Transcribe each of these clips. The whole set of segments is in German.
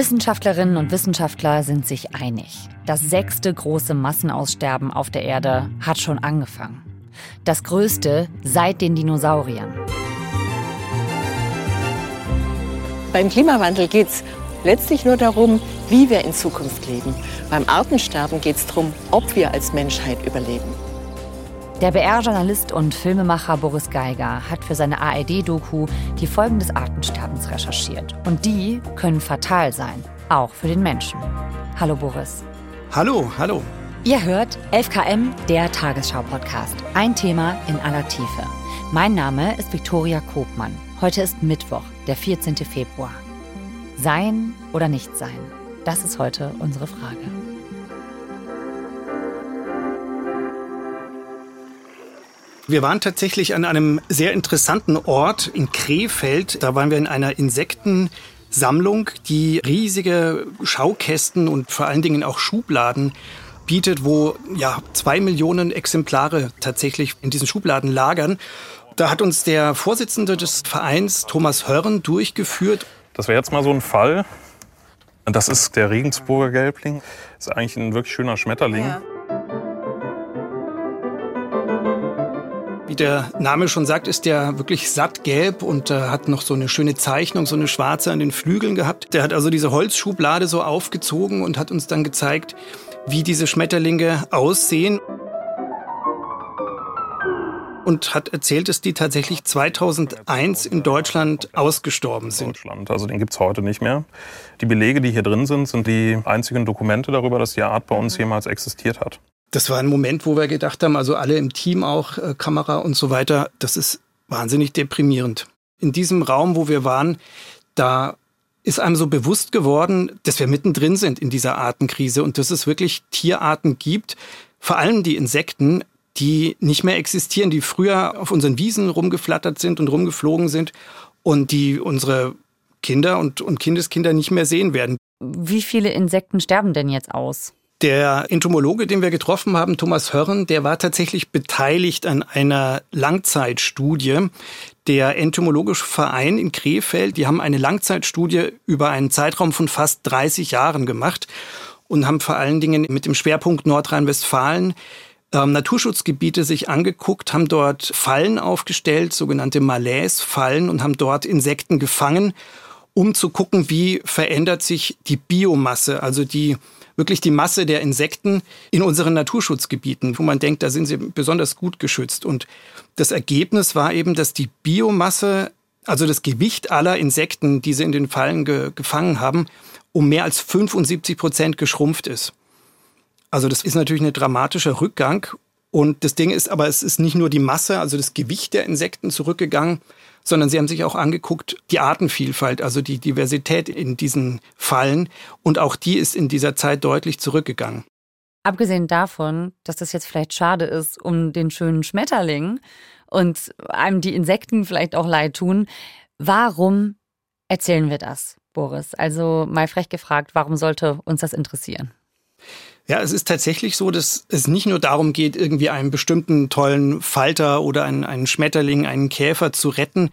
Wissenschaftlerinnen und Wissenschaftler sind sich einig. Das sechste große Massenaussterben auf der Erde hat schon angefangen. Das größte seit den Dinosauriern. Beim Klimawandel geht es letztlich nur darum, wie wir in Zukunft leben. Beim Artensterben geht es darum, ob wir als Menschheit überleben. Der BR-Journalist und Filmemacher Boris Geiger hat für seine ARD-Doku die Folgen des Artensterbens recherchiert. Und die können fatal sein, auch für den Menschen. Hallo Boris. Hallo, hallo. Ihr hört 11KM, der Tagesschau-Podcast. Ein Thema in aller Tiefe. Mein Name ist Viktoria Kobmann. Heute ist Mittwoch, der 14. Februar. Sein oder nicht sein? Das ist heute unsere Frage. Wir waren tatsächlich an einem sehr interessanten Ort in Krefeld. Da waren wir in einer Insektensammlung, die riesige Schaukästen und vor allen Dingen auch Schubladen bietet, wo ja zwei Millionen Exemplare tatsächlich in diesen Schubladen lagern. Da hat uns der Vorsitzende des Vereins, Thomas Hörren, durchgeführt. Das wäre jetzt mal so ein Fall. Das ist der Regensburger Gelbling. Das ist eigentlich ein wirklich schöner Schmetterling. Ja. Der Name schon sagt, ist der wirklich sattgelb und äh, hat noch so eine schöne Zeichnung, so eine schwarze an den Flügeln gehabt. Der hat also diese Holzschublade so aufgezogen und hat uns dann gezeigt, wie diese Schmetterlinge aussehen. Und hat erzählt, dass die tatsächlich 2001 in Deutschland ausgestorben sind. Deutschland, also den gibt es heute nicht mehr. Die Belege, die hier drin sind, sind die einzigen Dokumente darüber, dass die Art bei uns jemals existiert hat. Das war ein Moment, wo wir gedacht haben, also alle im Team auch, äh, Kamera und so weiter, das ist wahnsinnig deprimierend. In diesem Raum, wo wir waren, da ist einem so bewusst geworden, dass wir mittendrin sind in dieser Artenkrise und dass es wirklich Tierarten gibt, vor allem die Insekten, die nicht mehr existieren, die früher auf unseren Wiesen rumgeflattert sind und rumgeflogen sind und die unsere Kinder und, und Kindeskinder nicht mehr sehen werden. Wie viele Insekten sterben denn jetzt aus? Der Entomologe, den wir getroffen haben, Thomas Hörren, der war tatsächlich beteiligt an einer Langzeitstudie. Der Entomologische Verein in Krefeld, die haben eine Langzeitstudie über einen Zeitraum von fast 30 Jahren gemacht und haben vor allen Dingen mit dem Schwerpunkt Nordrhein-Westfalen ähm, Naturschutzgebiete sich angeguckt, haben dort Fallen aufgestellt, sogenannte Malaise-Fallen und haben dort Insekten gefangen, um zu gucken, wie verändert sich die Biomasse, also die wirklich die Masse der Insekten in unseren Naturschutzgebieten, wo man denkt, da sind sie besonders gut geschützt. Und das Ergebnis war eben, dass die Biomasse, also das Gewicht aller Insekten, die sie in den Fallen ge gefangen haben, um mehr als 75 Prozent geschrumpft ist. Also das ist natürlich ein dramatischer Rückgang. Und das Ding ist aber, es ist nicht nur die Masse, also das Gewicht der Insekten zurückgegangen, sondern sie haben sich auch angeguckt, die Artenvielfalt, also die Diversität in diesen Fallen. Und auch die ist in dieser Zeit deutlich zurückgegangen. Abgesehen davon, dass das jetzt vielleicht schade ist um den schönen Schmetterling und einem die Insekten vielleicht auch leid tun, warum erzählen wir das, Boris? Also mal frech gefragt, warum sollte uns das interessieren? Ja, es ist tatsächlich so, dass es nicht nur darum geht, irgendwie einen bestimmten tollen Falter oder einen, einen Schmetterling, einen Käfer zu retten.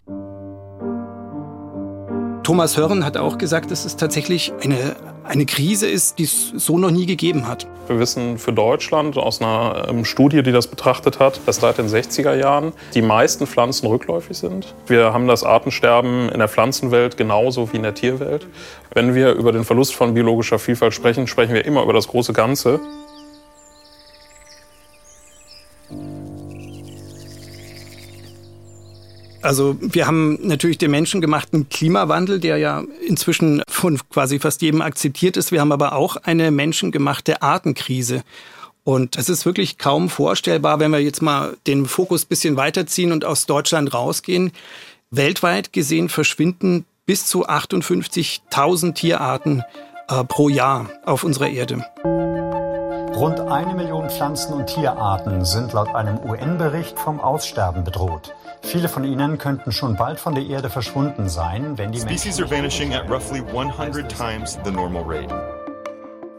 Thomas Hörren hat auch gesagt, dass es tatsächlich eine, eine Krise ist, die es so noch nie gegeben hat. Wir wissen für Deutschland aus einer ähm, Studie, die das betrachtet hat, dass seit den 60er Jahren die meisten Pflanzen rückläufig sind. Wir haben das Artensterben in der Pflanzenwelt genauso wie in der Tierwelt. Wenn wir über den Verlust von biologischer Vielfalt sprechen, sprechen wir immer über das große Ganze. Also wir haben natürlich den menschengemachten Klimawandel, der ja inzwischen von quasi fast jedem akzeptiert ist. Wir haben aber auch eine menschengemachte Artenkrise. Und es ist wirklich kaum vorstellbar, wenn wir jetzt mal den Fokus bisschen weiterziehen und aus Deutschland rausgehen. Weltweit gesehen verschwinden bis zu 58.000 Tierarten äh, pro Jahr auf unserer Erde. Rund eine Million Pflanzen- und Tierarten sind laut einem UN-Bericht vom Aussterben bedroht. Viele von ihnen könnten schon bald von der Erde verschwunden sein, wenn die Species are vanishing at roughly 100 times the normal rate.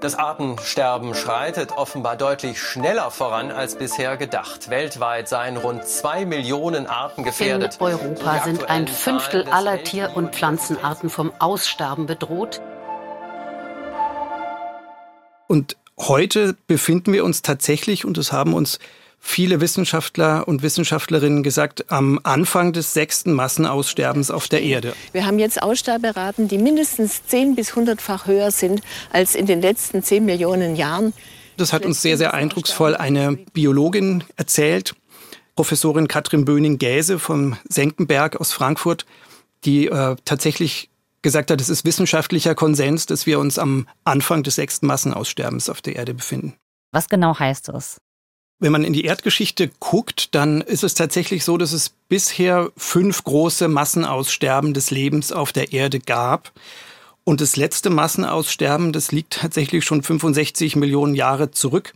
Das Artensterben schreitet offenbar deutlich schneller voran als bisher gedacht. Weltweit seien rund zwei Millionen Arten gefährdet. In Europa sind ein Fünftel aller Tier- und Pflanzenarten vom Aussterben bedroht. Und heute befinden wir uns tatsächlich, und das haben uns viele Wissenschaftler und Wissenschaftlerinnen gesagt, am Anfang des sechsten Massenaussterbens auf der Erde. Wir haben jetzt Aussterberaten, die mindestens 10 bis 100-fach höher sind als in den letzten 10 Millionen Jahren. Das hat uns sehr, sehr eindrucksvoll eine Biologin erzählt, Professorin Katrin Böning-Gäse vom Senckenberg aus Frankfurt, die äh, tatsächlich gesagt hat, es ist wissenschaftlicher Konsens, dass wir uns am Anfang des sechsten Massenaussterbens auf der Erde befinden. Was genau heißt das? Wenn man in die Erdgeschichte guckt, dann ist es tatsächlich so, dass es bisher fünf große Massenaussterben des Lebens auf der Erde gab. Und das letzte Massenaussterben, das liegt tatsächlich schon 65 Millionen Jahre zurück.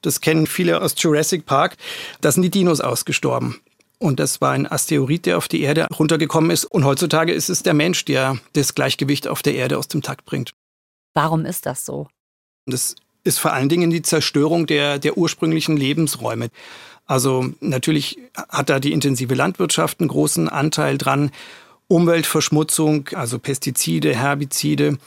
Das kennen viele aus Jurassic Park. Da sind die Dinos ausgestorben. Und das war ein Asteroid, der auf die Erde runtergekommen ist. Und heutzutage ist es der Mensch, der das Gleichgewicht auf der Erde aus dem Takt bringt. Warum ist das so? Das ist vor allen Dingen die Zerstörung der, der ursprünglichen Lebensräume. Also natürlich hat da die intensive Landwirtschaft einen großen Anteil dran. Umweltverschmutzung, also Pestizide, Herbizide,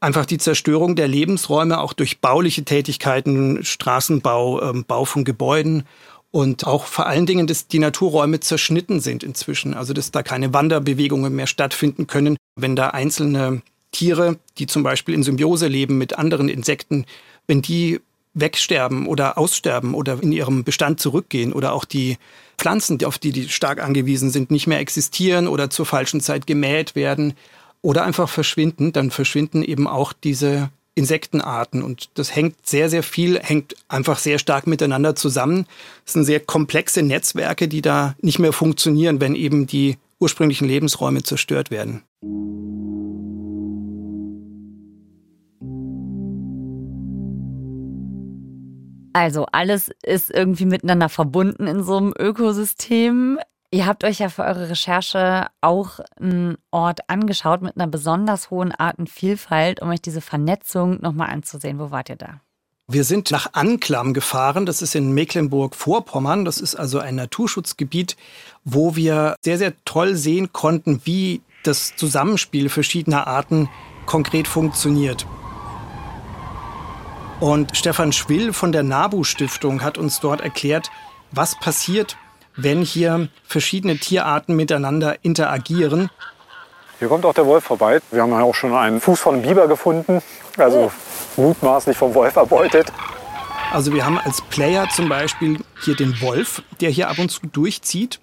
einfach die Zerstörung der Lebensräume auch durch bauliche Tätigkeiten, Straßenbau, ähm, Bau von Gebäuden und auch vor allen Dingen, dass die Naturräume zerschnitten sind inzwischen, also dass da keine Wanderbewegungen mehr stattfinden können, wenn da einzelne Tiere, die zum Beispiel in Symbiose leben mit anderen Insekten, wenn die wegsterben oder aussterben oder in ihrem Bestand zurückgehen oder auch die Pflanzen, auf die die stark angewiesen sind, nicht mehr existieren oder zur falschen Zeit gemäht werden oder einfach verschwinden, dann verschwinden eben auch diese Insektenarten. Und das hängt sehr, sehr viel, hängt einfach sehr stark miteinander zusammen. Es sind sehr komplexe Netzwerke, die da nicht mehr funktionieren, wenn eben die ursprünglichen Lebensräume zerstört werden. Also alles ist irgendwie miteinander verbunden in so einem Ökosystem. Ihr habt euch ja für eure Recherche auch einen Ort angeschaut mit einer besonders hohen Artenvielfalt, um euch diese Vernetzung nochmal anzusehen. Wo wart ihr da? Wir sind nach Anklam gefahren. Das ist in Mecklenburg-Vorpommern. Das ist also ein Naturschutzgebiet, wo wir sehr, sehr toll sehen konnten, wie das Zusammenspiel verschiedener Arten konkret funktioniert. Und Stefan Schwill von der NABU Stiftung hat uns dort erklärt, was passiert, wenn hier verschiedene Tierarten miteinander interagieren. Hier kommt auch der Wolf vorbei. Wir haben ja auch schon einen Fuß von einem Biber gefunden, also mutmaßlich vom Wolf erbeutet. Also wir haben als Player zum Beispiel hier den Wolf, der hier ab und zu durchzieht.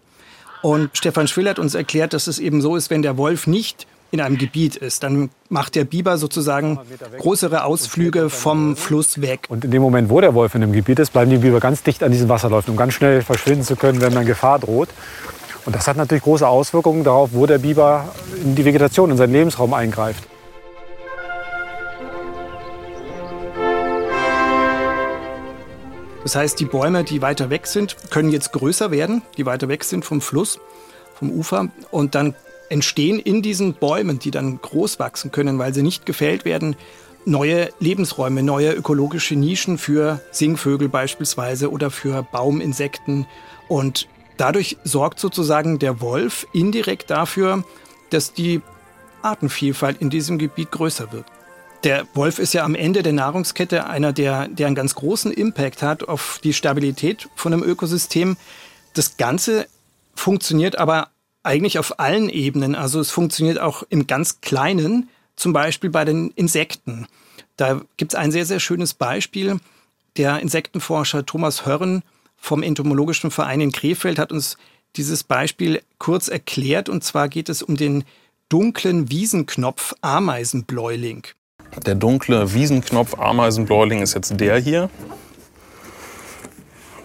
Und Stefan Schwill hat uns erklärt, dass es eben so ist, wenn der Wolf nicht in einem Gebiet ist, dann macht der Biber sozusagen größere Ausflüge vom Fluss weg. Und in dem Moment, wo der Wolf in einem Gebiet ist, bleiben die Biber ganz dicht an diesen Wasserläufen, um ganz schnell verschwinden zu können, wenn dann Gefahr droht. Und das hat natürlich große Auswirkungen darauf, wo der Biber in die Vegetation, in seinen Lebensraum eingreift. Das heißt, die Bäume, die weiter weg sind, können jetzt größer werden, die weiter weg sind vom Fluss, vom Ufer. Und dann entstehen in diesen Bäumen, die dann groß wachsen können, weil sie nicht gefällt werden, neue Lebensräume, neue ökologische Nischen für Singvögel beispielsweise oder für Bauminsekten. Und dadurch sorgt sozusagen der Wolf indirekt dafür, dass die Artenvielfalt in diesem Gebiet größer wird. Der Wolf ist ja am Ende der Nahrungskette einer, der, der einen ganz großen Impact hat auf die Stabilität von einem Ökosystem. Das Ganze funktioniert aber eigentlich auf allen Ebenen. Also es funktioniert auch im ganz Kleinen, zum Beispiel bei den Insekten. Da gibt es ein sehr, sehr schönes Beispiel. Der Insektenforscher Thomas Hörren vom Entomologischen Verein in Krefeld hat uns dieses Beispiel kurz erklärt. Und zwar geht es um den dunklen Wiesenknopf Ameisenbläuling. Der dunkle Wiesenknopf Ameisenbläuling ist jetzt der hier.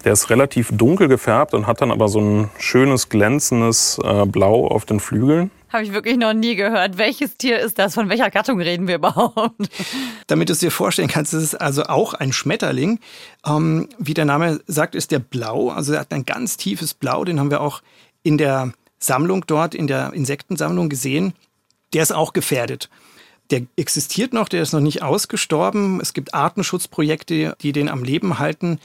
Der ist relativ dunkel gefärbt und hat dann aber so ein schönes glänzendes äh, Blau auf den Flügeln. Habe ich wirklich noch nie gehört. Welches Tier ist das? Von welcher Gattung reden wir überhaupt? Damit du es dir vorstellen kannst, ist es also auch ein Schmetterling. Ähm, wie der Name sagt, ist der blau. Also er hat ein ganz tiefes Blau. Den haben wir auch in der Sammlung dort, in der Insektensammlung gesehen. Der ist auch gefährdet. Der existiert noch, der ist noch nicht ausgestorben. Es gibt Artenschutzprojekte, die den am Leben halten.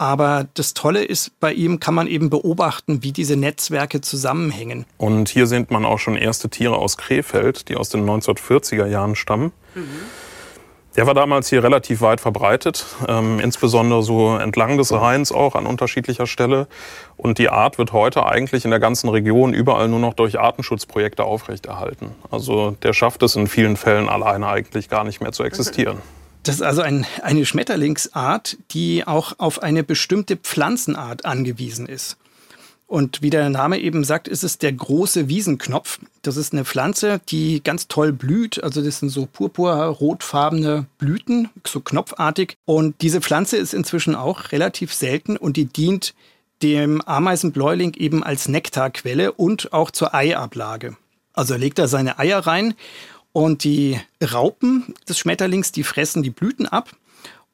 Aber das Tolle ist, bei ihm kann man eben beobachten, wie diese Netzwerke zusammenhängen. Und hier sieht man auch schon erste Tiere aus Krefeld, die aus den 1940er Jahren stammen. Mhm. Der war damals hier relativ weit verbreitet, ähm, insbesondere so entlang des Rheins auch an unterschiedlicher Stelle. Und die Art wird heute eigentlich in der ganzen Region überall nur noch durch Artenschutzprojekte aufrechterhalten. Also der schafft es in vielen Fällen alleine eigentlich gar nicht mehr zu existieren. Das ist also ein, eine Schmetterlingsart, die auch auf eine bestimmte Pflanzenart angewiesen ist. Und wie der Name eben sagt, ist es der große Wiesenknopf. Das ist eine Pflanze, die ganz toll blüht. Also das sind so purpur-rotfarbene Blüten, so knopfartig. Und diese Pflanze ist inzwischen auch relativ selten und die dient dem Ameisenbläuling eben als Nektarquelle und auch zur Eiablage. Also er legt da seine Eier rein und die Raupen des Schmetterlings, die fressen die Blüten ab.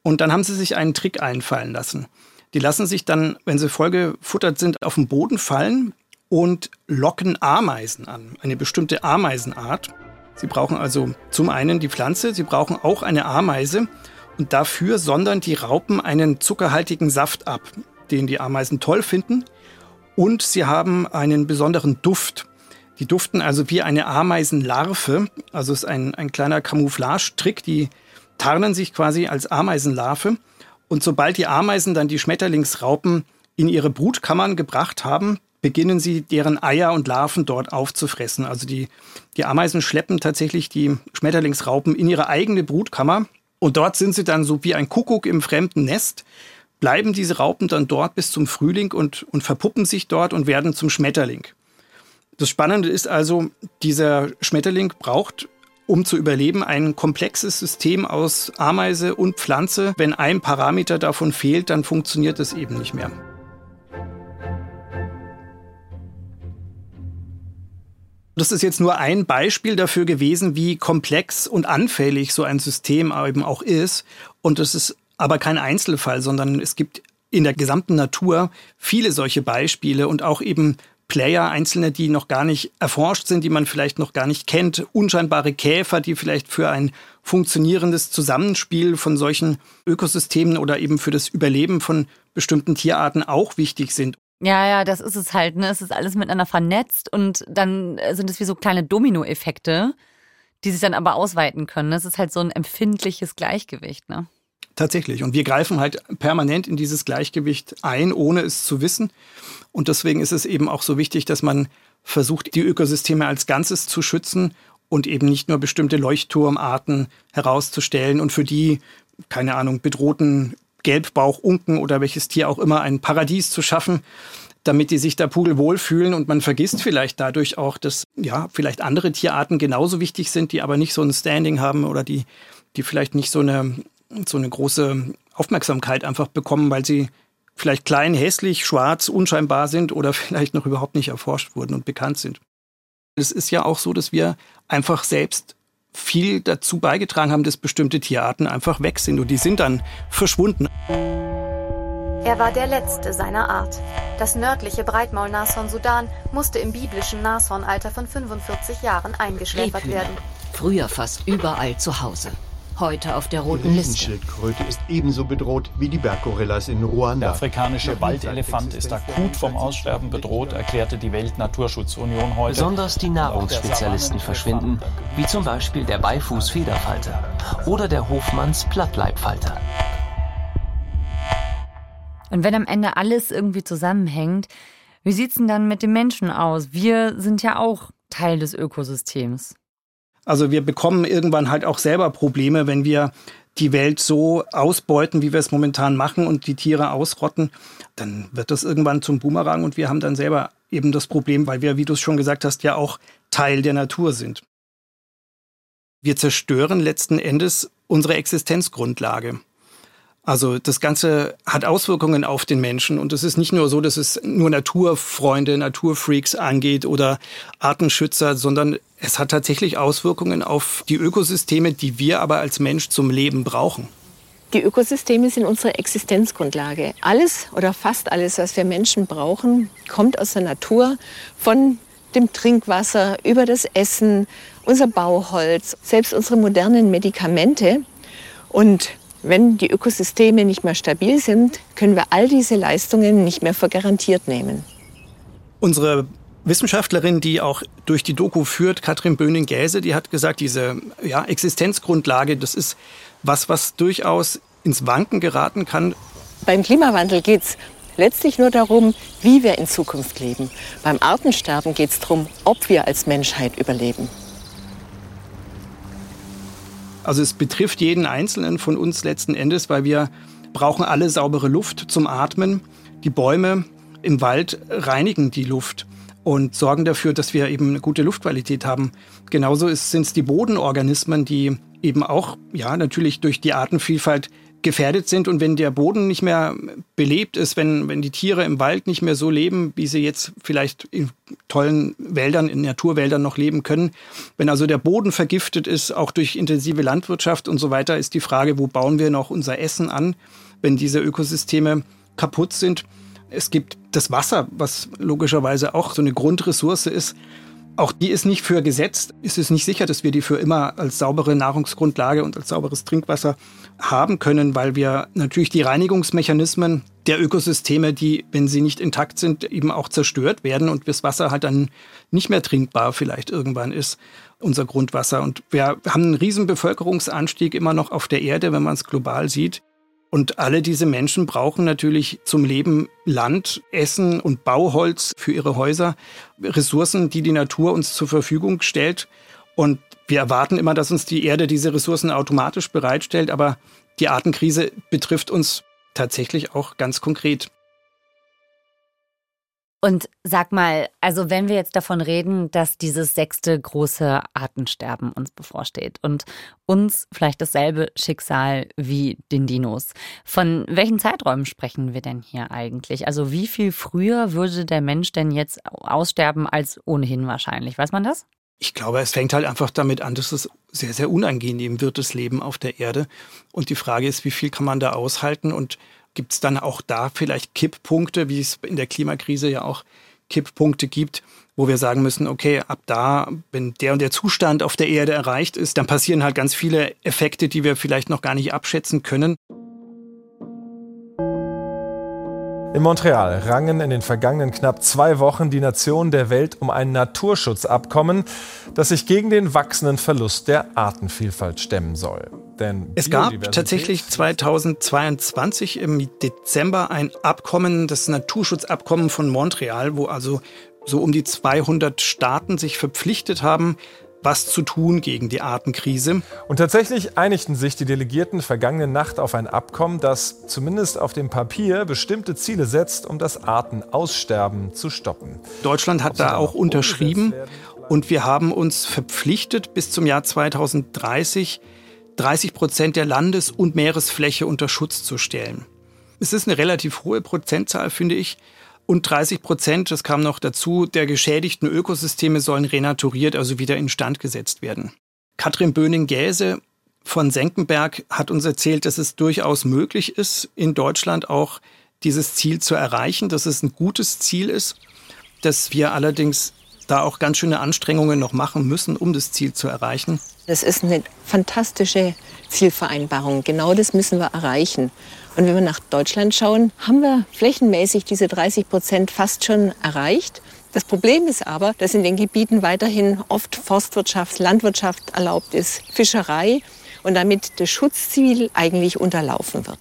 Und dann haben sie sich einen Trick einfallen lassen. Die lassen sich dann, wenn sie vollgefuttert sind, auf den Boden fallen und locken Ameisen an, eine bestimmte Ameisenart. Sie brauchen also zum einen die Pflanze, sie brauchen auch eine Ameise und dafür sondern die Raupen einen zuckerhaltigen Saft ab, den die Ameisen toll finden und sie haben einen besonderen Duft. Die duften also wie eine Ameisenlarve, also ist ein, ein kleiner Camouflage-Trick, die tarnen sich quasi als Ameisenlarve. Und sobald die Ameisen dann die Schmetterlingsraupen in ihre Brutkammern gebracht haben, beginnen sie deren Eier und Larven dort aufzufressen. Also die, die Ameisen schleppen tatsächlich die Schmetterlingsraupen in ihre eigene Brutkammer. Und dort sind sie dann so wie ein Kuckuck im fremden Nest, bleiben diese Raupen dann dort bis zum Frühling und, und verpuppen sich dort und werden zum Schmetterling. Das Spannende ist also, dieser Schmetterling braucht um zu überleben, ein komplexes System aus Ameise und Pflanze. Wenn ein Parameter davon fehlt, dann funktioniert es eben nicht mehr. Das ist jetzt nur ein Beispiel dafür gewesen, wie komplex und anfällig so ein System eben auch ist. Und es ist aber kein Einzelfall, sondern es gibt in der gesamten Natur viele solche Beispiele und auch eben Player, einzelne, die noch gar nicht erforscht sind, die man vielleicht noch gar nicht kennt, unscheinbare Käfer, die vielleicht für ein funktionierendes Zusammenspiel von solchen Ökosystemen oder eben für das Überleben von bestimmten Tierarten auch wichtig sind. Ja, ja, das ist es halt. Ne? Es ist alles miteinander vernetzt und dann sind es wie so kleine Dominoeffekte, die sich dann aber ausweiten können. Das ist halt so ein empfindliches Gleichgewicht. Ne? Tatsächlich. Und wir greifen halt permanent in dieses Gleichgewicht ein, ohne es zu wissen. Und deswegen ist es eben auch so wichtig, dass man versucht, die Ökosysteme als Ganzes zu schützen und eben nicht nur bestimmte Leuchtturmarten herauszustellen und für die, keine Ahnung, bedrohten Gelbbauchunken oder welches Tier auch immer ein Paradies zu schaffen, damit die sich da pudelwohl fühlen und man vergisst vielleicht dadurch auch, dass ja, vielleicht andere Tierarten genauso wichtig sind, die aber nicht so ein Standing haben oder die, die vielleicht nicht so eine so eine große Aufmerksamkeit einfach bekommen, weil sie vielleicht klein, hässlich, schwarz, unscheinbar sind oder vielleicht noch überhaupt nicht erforscht wurden und bekannt sind. Es ist ja auch so, dass wir einfach selbst viel dazu beigetragen haben, dass bestimmte Tierarten einfach weg sind und die sind dann verschwunden. Er war der letzte seiner Art. Das nördliche Breitmaulnashorn Sudan musste im biblischen Nashornalter von 45 Jahren eingeschläfert werden. Früher fast überall zu Hause heute auf der roten die Liste. Schildkröte ist ebenso bedroht wie die Berggorillas in Ruanda. Der afrikanische Waldelefant ist akut vom Aussterben bedroht, erklärte die Weltnaturschutzunion heute. Besonders die Nahrungsspezialisten verschwinden, wie zum Beispiel der Beifuß-Federfalter oder der Hofmanns-Plattleibfalter. Und wenn am Ende alles irgendwie zusammenhängt, wie sieht es denn dann mit den Menschen aus? Wir sind ja auch Teil des Ökosystems. Also wir bekommen irgendwann halt auch selber Probleme, wenn wir die Welt so ausbeuten, wie wir es momentan machen und die Tiere ausrotten, dann wird das irgendwann zum Boomerang und wir haben dann selber eben das Problem, weil wir, wie du es schon gesagt hast, ja auch Teil der Natur sind. Wir zerstören letzten Endes unsere Existenzgrundlage. Also das Ganze hat Auswirkungen auf den Menschen und es ist nicht nur so, dass es nur Naturfreunde, Naturfreaks angeht oder Artenschützer, sondern es hat tatsächlich Auswirkungen auf die Ökosysteme, die wir aber als Mensch zum Leben brauchen. Die Ökosysteme sind unsere Existenzgrundlage. Alles oder fast alles, was wir Menschen brauchen, kommt aus der Natur, von dem Trinkwasser über das Essen, unser Bauholz, selbst unsere modernen Medikamente. Und wenn die Ökosysteme nicht mehr stabil sind, können wir all diese Leistungen nicht mehr für garantiert nehmen. Unsere Wissenschaftlerin, die auch durch die Doku führt, Katrin Böning-Gäse, die hat gesagt, diese ja, Existenzgrundlage, das ist was, was durchaus ins Wanken geraten kann. Beim Klimawandel geht es letztlich nur darum, wie wir in Zukunft leben. Beim Artensterben geht es darum, ob wir als Menschheit überleben. Also es betrifft jeden Einzelnen von uns letzten Endes, weil wir brauchen alle saubere Luft zum Atmen. Die Bäume im Wald reinigen die Luft und sorgen dafür, dass wir eben eine gute Luftqualität haben. Genauso sind es die Bodenorganismen, die eben auch ja natürlich durch die Artenvielfalt gefährdet sind. Und wenn der Boden nicht mehr belebt ist, wenn, wenn die Tiere im Wald nicht mehr so leben, wie sie jetzt vielleicht in tollen Wäldern, in Naturwäldern noch leben können, wenn also der Boden vergiftet ist, auch durch intensive Landwirtschaft und so weiter, ist die Frage, wo bauen wir noch unser Essen an, wenn diese Ökosysteme kaputt sind. Es gibt das Wasser, was logischerweise auch so eine Grundressource ist. Auch die ist nicht für gesetzt. Es ist nicht sicher, dass wir die für immer als saubere Nahrungsgrundlage und als sauberes Trinkwasser haben können, weil wir natürlich die Reinigungsmechanismen der Ökosysteme, die, wenn sie nicht intakt sind, eben auch zerstört werden und das Wasser halt dann nicht mehr trinkbar vielleicht irgendwann ist, unser Grundwasser. Und wir haben einen riesen Bevölkerungsanstieg immer noch auf der Erde, wenn man es global sieht. Und alle diese Menschen brauchen natürlich zum Leben Land, Essen und Bauholz für ihre Häuser, Ressourcen, die die Natur uns zur Verfügung stellt. Und wir erwarten immer, dass uns die Erde diese Ressourcen automatisch bereitstellt, aber die Artenkrise betrifft uns tatsächlich auch ganz konkret. Und sag mal, also wenn wir jetzt davon reden, dass dieses sechste große Artensterben uns bevorsteht und uns vielleicht dasselbe Schicksal wie den Dinos, von welchen Zeiträumen sprechen wir denn hier eigentlich? Also wie viel früher würde der Mensch denn jetzt aussterben als ohnehin wahrscheinlich? Weiß man das? Ich glaube, es fängt halt einfach damit an, dass es sehr, sehr unangenehm wird, das Leben auf der Erde. Und die Frage ist, wie viel kann man da aushalten und Gibt es dann auch da vielleicht Kipppunkte, wie es in der Klimakrise ja auch Kipppunkte gibt, wo wir sagen müssen, okay, ab da, wenn der und der Zustand auf der Erde erreicht ist, dann passieren halt ganz viele Effekte, die wir vielleicht noch gar nicht abschätzen können. In Montreal rangen in den vergangenen knapp zwei Wochen die Nationen der Welt um ein Naturschutzabkommen, das sich gegen den wachsenden Verlust der Artenvielfalt stemmen soll. Es gab tatsächlich 2022 im Dezember ein Abkommen, das Naturschutzabkommen von Montreal, wo also so um die 200 Staaten sich verpflichtet haben, was zu tun gegen die Artenkrise. Und tatsächlich einigten sich die Delegierten vergangene Nacht auf ein Abkommen, das zumindest auf dem Papier bestimmte Ziele setzt, um das Artenaussterben zu stoppen. Deutschland hat da auch unterschrieben und wir haben uns verpflichtet, bis zum Jahr 2030 30 Prozent der Landes- und Meeresfläche unter Schutz zu stellen. Es ist eine relativ hohe Prozentzahl, finde ich. Und 30 Prozent, das kam noch dazu, der geschädigten Ökosysteme sollen renaturiert, also wieder instand gesetzt werden. Katrin Böning-Gäse von Senckenberg hat uns erzählt, dass es durchaus möglich ist, in Deutschland auch dieses Ziel zu erreichen, dass es ein gutes Ziel ist, dass wir allerdings da auch ganz schöne Anstrengungen noch machen müssen, um das Ziel zu erreichen. Das ist eine fantastische Zielvereinbarung. Genau das müssen wir erreichen. Und wenn wir nach Deutschland schauen, haben wir flächenmäßig diese 30 Prozent fast schon erreicht. Das Problem ist aber, dass in den Gebieten weiterhin oft Forstwirtschaft, Landwirtschaft erlaubt ist, Fischerei und damit das Schutzziel eigentlich unterlaufen wird.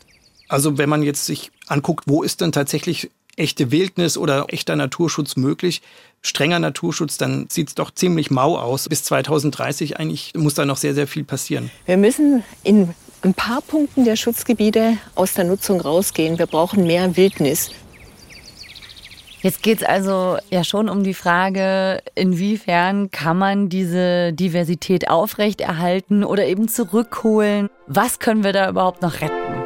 Also wenn man jetzt sich anguckt, wo ist denn tatsächlich echte Wildnis oder echter Naturschutz möglich, strenger Naturschutz, dann sieht es doch ziemlich mau aus. Bis 2030 eigentlich muss da noch sehr, sehr viel passieren. Wir müssen in ein paar Punkten der Schutzgebiete aus der Nutzung rausgehen. Wir brauchen mehr Wildnis. Jetzt geht es also ja schon um die Frage, inwiefern kann man diese Diversität aufrechterhalten oder eben zurückholen? Was können wir da überhaupt noch retten?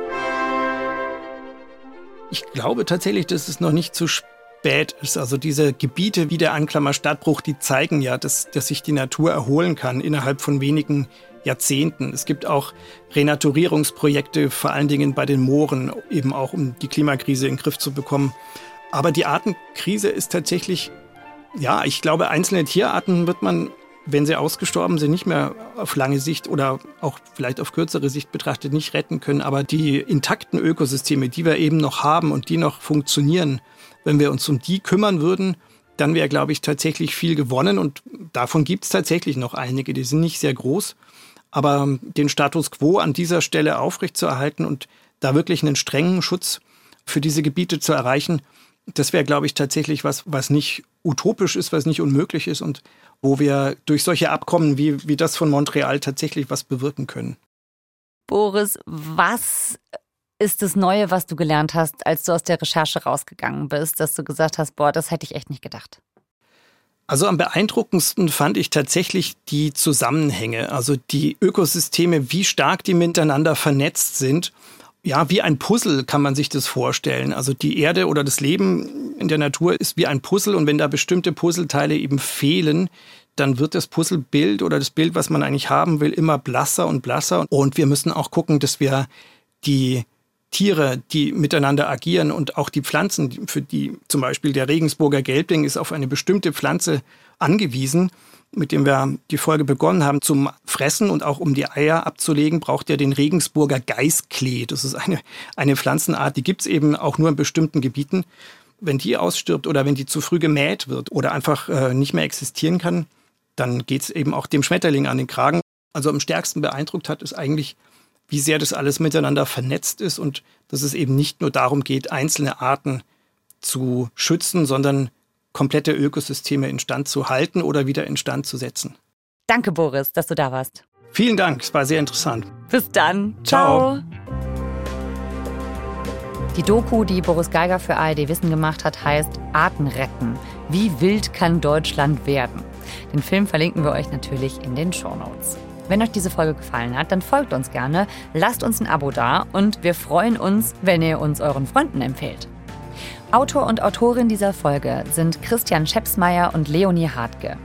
Ich glaube tatsächlich, dass es noch nicht zu spät ist. Also diese Gebiete wie der Anklammer Stadtbruch, die zeigen ja, dass, dass sich die Natur erholen kann innerhalb von wenigen Jahrzehnten. Es gibt auch Renaturierungsprojekte, vor allen Dingen bei den Mooren, eben auch um die Klimakrise in den Griff zu bekommen. Aber die Artenkrise ist tatsächlich, ja, ich glaube, einzelne Tierarten wird man, wenn sie ausgestorben sind, nicht mehr auf lange Sicht oder auch vielleicht auf kürzere Sicht betrachtet nicht retten können. Aber die intakten Ökosysteme, die wir eben noch haben und die noch funktionieren, wenn wir uns um die kümmern würden, dann wäre, glaube ich, tatsächlich viel gewonnen. Und davon gibt es tatsächlich noch einige, die sind nicht sehr groß. Aber den Status quo an dieser Stelle aufrechtzuerhalten und da wirklich einen strengen Schutz für diese Gebiete zu erreichen, das wäre, glaube ich, tatsächlich was, was nicht utopisch ist, was nicht unmöglich ist und wo wir durch solche Abkommen wie, wie das von Montreal tatsächlich was bewirken können. Boris, was ist das Neue, was du gelernt hast, als du aus der Recherche rausgegangen bist, dass du gesagt hast, boah, das hätte ich echt nicht gedacht? Also am beeindruckendsten fand ich tatsächlich die Zusammenhänge, also die Ökosysteme, wie stark die miteinander vernetzt sind. Ja, wie ein Puzzle kann man sich das vorstellen. Also die Erde oder das Leben in der Natur ist wie ein Puzzle und wenn da bestimmte Puzzleteile eben fehlen, dann wird das Puzzlebild oder das Bild, was man eigentlich haben will, immer blasser und blasser. Und wir müssen auch gucken, dass wir die Tiere, die miteinander agieren und auch die Pflanzen, für die zum Beispiel der Regensburger Gelbling ist auf eine bestimmte Pflanze angewiesen, mit dem wir die Folge begonnen haben, zum Fressen und auch um die Eier abzulegen, braucht er den Regensburger Geißklee. Das ist eine, eine Pflanzenart, die gibt es eben auch nur in bestimmten Gebieten. Wenn die ausstirbt oder wenn die zu früh gemäht wird oder einfach äh, nicht mehr existieren kann, dann geht es eben auch dem Schmetterling an den Kragen. Also am stärksten beeindruckt hat es eigentlich wie sehr das alles miteinander vernetzt ist und dass es eben nicht nur darum geht, einzelne Arten zu schützen, sondern komplette Ökosysteme instand zu halten oder wieder instand zu setzen. Danke, Boris, dass du da warst. Vielen Dank, es war sehr interessant. Bis dann. Ciao. Ciao. Die Doku, die Boris Geiger für ARD Wissen gemacht hat, heißt Arten retten. Wie wild kann Deutschland werden? Den Film verlinken wir euch natürlich in den Show Notes. Wenn euch diese Folge gefallen hat, dann folgt uns gerne, lasst uns ein Abo da und wir freuen uns, wenn ihr uns euren Freunden empfehlt. Autor und Autorin dieser Folge sind Christian Schepsmeier und Leonie Hartke.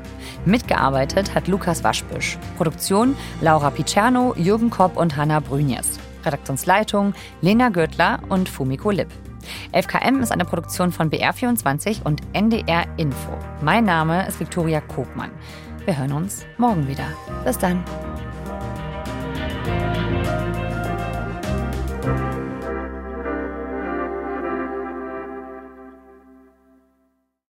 Mitgearbeitet hat Lukas Waschbüsch. Produktion Laura Picerno, Jürgen Kopp und Hanna Brünjes. Redaktionsleitung Lena Gürtler und Fumiko Lipp. 11KM ist eine Produktion von BR24 und NDR Info. Mein Name ist Viktoria Kogmann. Wir hören uns morgen wieder. Bis dann.